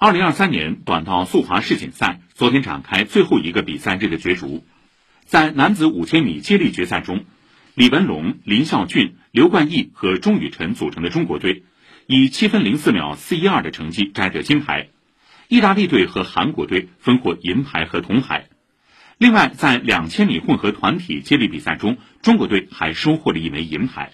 二零二三年短道速滑世锦赛昨天展开最后一个比赛日的角逐，在男子五千米接力决赛中，李文龙、林孝俊、刘冠毅和钟雨辰组成的中国队，以七分零四秒四一二的成绩摘得金牌，意大利队和韩国队分获银牌和铜牌。另外，在两千米混合团体接力比赛中，中国队还收获了一枚银牌。